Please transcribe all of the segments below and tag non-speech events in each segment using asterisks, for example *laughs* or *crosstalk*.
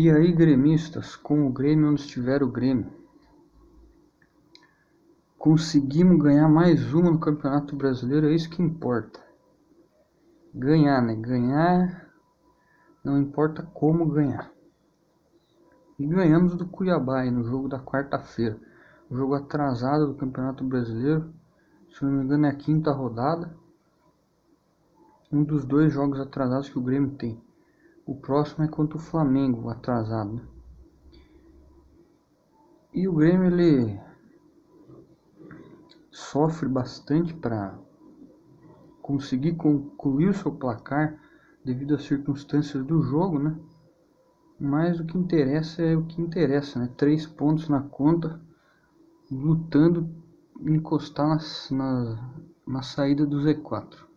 E aí, gremistas, com o Grêmio onde estiver o Grêmio, conseguimos ganhar mais uma no Campeonato Brasileiro, é isso que importa. Ganhar, né? Ganhar, não importa como ganhar. E ganhamos do Cuiabá aí no jogo da quarta-feira. O jogo atrasado do Campeonato Brasileiro, se não me engano é a quinta rodada. Um dos dois jogos atrasados que o Grêmio tem. O próximo é contra o Flamengo, atrasado. E o Grêmio ele sofre bastante para conseguir concluir o seu placar devido às circunstâncias do jogo, né? Mas o que interessa é o que interessa, né? Três pontos na conta, lutando encostar na, na, na saída do Z4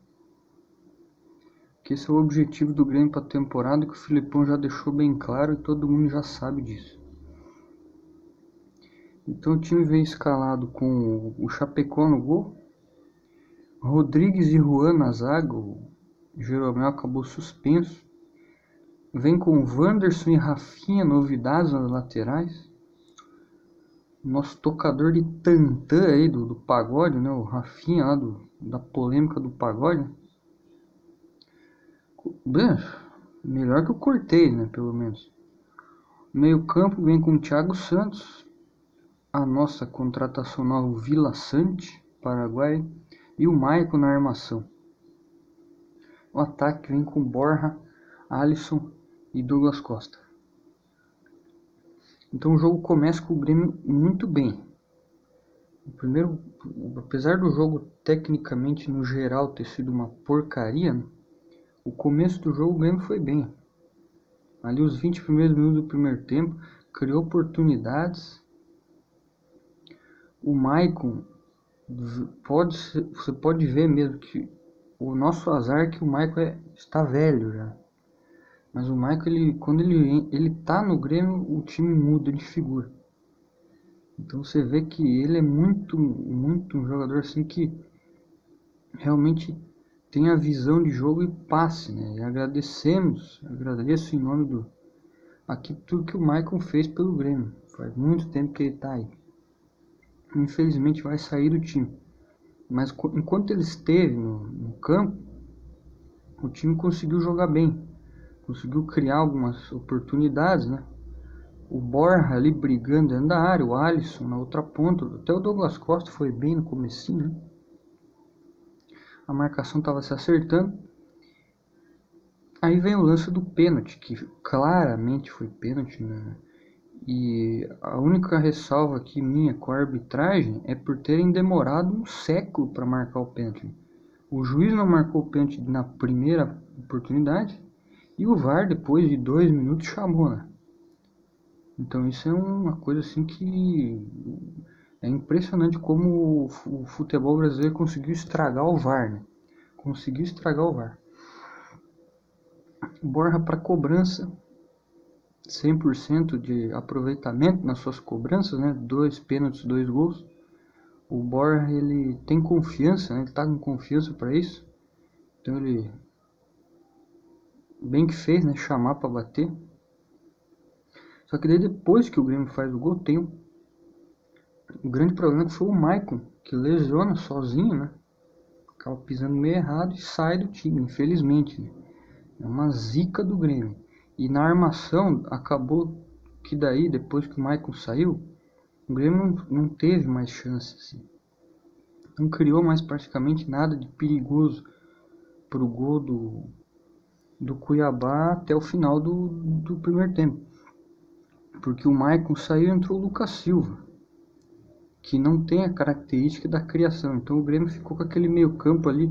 que esse é o objetivo do Grêmio para a temporada que o Filipão já deixou bem claro e todo mundo já sabe disso. Então o time vem escalado com o Chapecó no gol, Rodrigues e Juan na zaga, o Jeromel acabou suspenso. Vem com Wanderson e Rafinha, novidades nas laterais. Nosso tocador de tantã aí do, do pagode, né? O Rafinha lá do, da polêmica do pagode. Melhor que o Cortez, né? Pelo menos. Meio campo vem com Thiago Santos. A nossa contratação nova Vila Sante, Paraguai. E o Maicon na armação. O ataque vem com Borja, Alisson e Douglas Costa. Então o jogo começa com o Grêmio muito bem. O primeiro, apesar do jogo tecnicamente no geral ter sido uma porcaria, né? O começo do jogo o Grêmio foi bem. Ali os 20 primeiros minutos do primeiro tempo, criou oportunidades. O Maicon pode você pode ver mesmo que o nosso azar é que o Maicon é, está velho já. Mas o Maicon ele quando ele ele tá no Grêmio, o time muda de figura. Então você vê que ele é muito muito um jogador assim que realmente tenha visão de jogo e passe, né? E agradecemos, agradeço em nome do aqui tudo que o Maicon fez pelo Grêmio. Faz muito tempo que ele está aí. Infelizmente vai sair do time. Mas enquanto ele esteve no, no campo, o time conseguiu jogar bem. Conseguiu criar algumas oportunidades, né? O Borja ali brigando dentro da área, o Alisson na outra ponta, até o Douglas Costa foi bem no comecinho, né? A marcação estava se acertando. Aí vem o lance do pênalti, que claramente foi pênalti, né? E a única ressalva aqui minha com a arbitragem é por terem demorado um século para marcar o pênalti. O juiz não marcou o pênalti na primeira oportunidade e o VAR depois de dois minutos chamou, né? Então isso é uma coisa assim que é impressionante como o futebol brasileiro conseguiu estragar o VAR, né? Conseguiu estragar o VAR. Borja para cobrança, 100% de aproveitamento nas suas cobranças, né? Dois pênaltis, dois gols. O Borja ele tem confiança, né? Ele tá com confiança para isso. Então ele bem que fez, né? Chamar para bater. Só que daí depois que o Grêmio faz o gol, tem um o grande problema foi o Maicon, que lesiona sozinho, né? Acaba pisando meio errado e sai do time, infelizmente. Né? É uma zica do Grêmio. E na armação, acabou que daí, depois que o Maicon saiu, o Grêmio não, não teve mais chance. Assim. Não criou mais praticamente nada de perigoso pro gol do, do Cuiabá até o final do, do primeiro tempo. Porque o Maicon saiu e entrou o Lucas Silva que não tem a característica da criação. Então o Grêmio ficou com aquele meio campo ali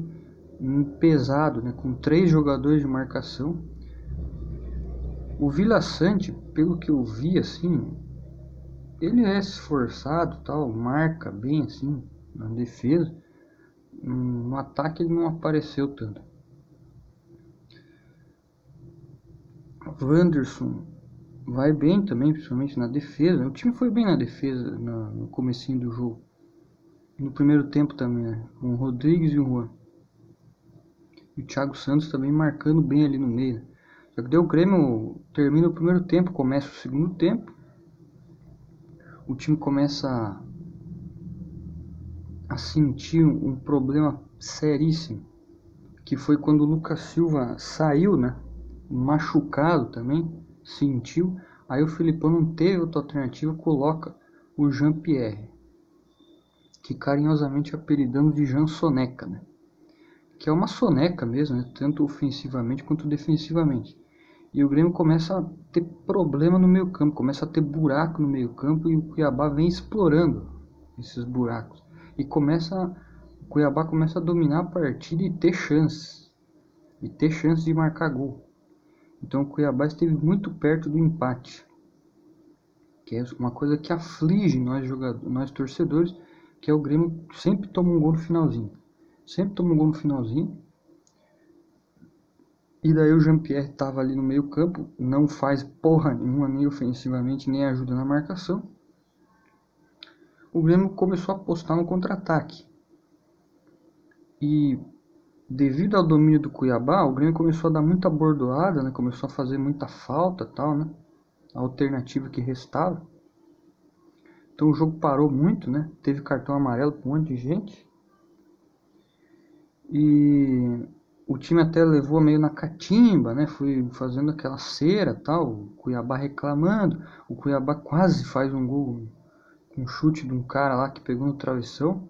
hum, pesado, né, com três jogadores de marcação. O Vila Sante, pelo que eu vi assim, ele é esforçado, tal, marca bem assim na defesa. No ataque ele não apareceu tanto. Wanderson vai bem também, principalmente na defesa. O time foi bem na defesa no, comecinho do jogo. No primeiro tempo também, né? com o Rodrigues e o Juan. E o Thiago Santos também marcando bem ali no meio. Né? Só que daí o Grêmio termina o primeiro tempo, começa o segundo tempo. O time começa a sentir um problema seríssimo, que foi quando o Lucas Silva saiu, né? Machucado também, sentiu. Aí o Filipão não teve outra alternativa, coloca o Jean-Pierre, que carinhosamente apelidamos de Jean Soneca, né? Que é uma soneca mesmo, né? tanto ofensivamente quanto defensivamente. E o Grêmio começa a ter problema no meio campo, começa a ter buraco no meio campo e o Cuiabá vem explorando esses buracos e começa o Cuiabá começa a dominar a partida e ter chances e ter chances de marcar gol. Então o Cuiabá esteve muito perto do empate, que é uma coisa que aflige nós jogadores, nós torcedores, que é o Grêmio sempre toma um gol no finalzinho, sempre toma um gol no finalzinho. E daí o Jean-Pierre estava ali no meio campo, não faz porra nenhuma, nem ofensivamente, nem ajuda na marcação o Grêmio começou a apostar no contra-ataque. E devido ao domínio do Cuiabá, o Grêmio começou a dar muita bordoada, né? começou a fazer muita falta tal, né? A alternativa que restava. Então o jogo parou muito, né? Teve cartão amarelo para um monte de gente. E o time até levou meio na catimba, né? Foi fazendo aquela cera tal, o Cuiabá reclamando. O Cuiabá quase faz um gol um chute de um cara lá que pegou no travessão.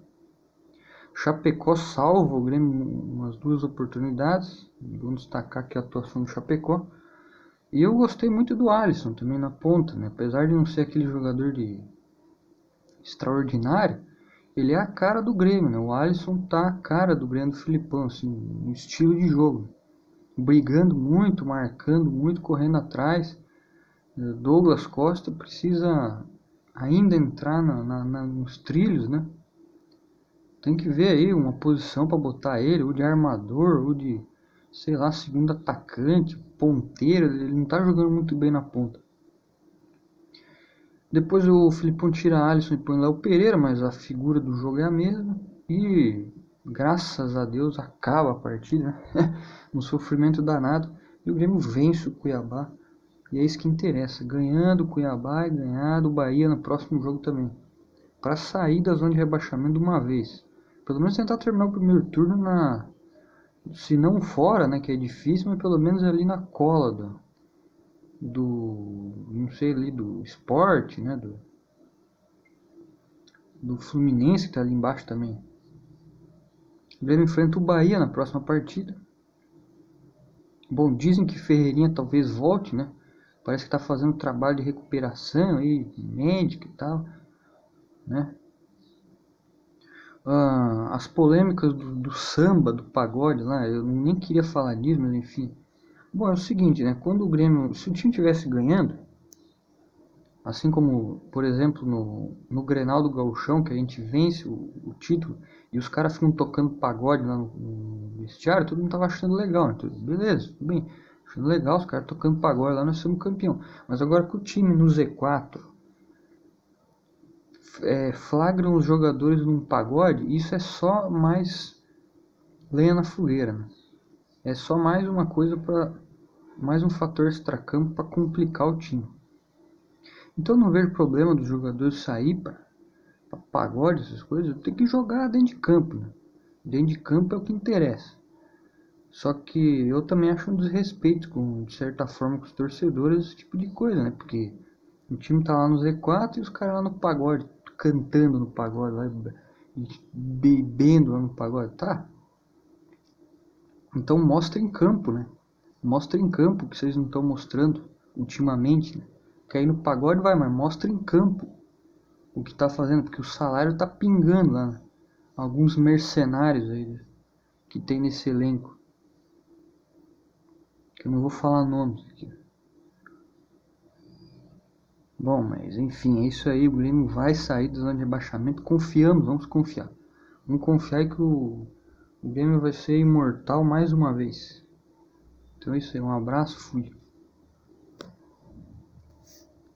Chapecó salva o Grêmio umas duas oportunidades. Vamos destacar aqui a atuação do Chapecó. E eu gostei muito do Alisson também na ponta, né? Apesar de não ser aquele jogador de extraordinário, ele é a cara do Grêmio, né? O Alisson tá a cara do Grêmio do Filipão, assim, no estilo de jogo. Brigando muito, marcando muito, correndo atrás. Douglas Costa precisa ainda entrar na, na, na, nos trilhos, né? Tem que ver aí uma posição para botar ele, ou de armador, ou de, sei lá, segundo atacante, ponteiro. Ele não tá jogando muito bem na ponta. Depois o Filipão tira Alisson e põe lá o Pereira, mas a figura do jogo é a mesma. E graças a Deus acaba a partida, né? no *laughs* sofrimento danado. E o Grêmio vence o Cuiabá e é isso que interessa, ganhando o Cuiabá e ganhar do Bahia no próximo jogo também. Para sair da zona de rebaixamento de uma vez. Pelo menos tentar terminar o primeiro turno na. Se não fora, né? Que é difícil, mas pelo menos ali na cola do. do não sei ali, do esporte, né? Do, do Fluminense que tá ali embaixo também. O Grêmio enfrenta o Bahia na próxima partida. Bom, dizem que Ferreirinha talvez volte, né? Parece que está fazendo trabalho de recuperação aí, médico e tal, né? Ah, as polêmicas do, do, samba, do pagode lá, eu nem queria falar disso, mas enfim. Bom, é o seguinte, né? Quando o Grêmio, se o time tivesse ganhando, assim como, por exemplo, no, no Grenal do Gauchão, que a gente vence o, o título e os caras ficam tocando pagode lá no, no vestiário, todo mundo tava achando legal, né? Beleza, tudo bem. Achando legal os caras tocando pagode lá, nós somos campeão. Mas agora que o time no Z4 é, flagram os jogadores num pagode, isso é só mais lenha na fogueira. Né? É só mais uma coisa para mais um fator extracampo para complicar o time. Então não vejo problema dos jogadores sair para pagode, essas coisas. Tem que jogar dentro de campo. Né? Dentro de campo é o que interessa. Só que eu também acho um desrespeito, com, de certa forma, com os torcedores, esse tipo de coisa, né? Porque o time tá lá no Z4 e os caras lá no pagode, cantando no pagode, lá, bebendo lá no pagode, tá? Então mostra em campo, né? Mostra em campo que vocês não estão mostrando ultimamente, né? Que aí no pagode vai, mas mostra em campo o que tá fazendo, porque o salário tá pingando lá. Né? Alguns mercenários aí que tem nesse elenco que eu não vou falar nomes aqui. Bom, mas enfim, é isso aí. O Grêmio vai sair da zona de rebaixamento. Confiamos, vamos confiar. Vamos confiar que o, o Grêmio vai ser imortal mais uma vez. Então é isso aí. Um abraço, fui.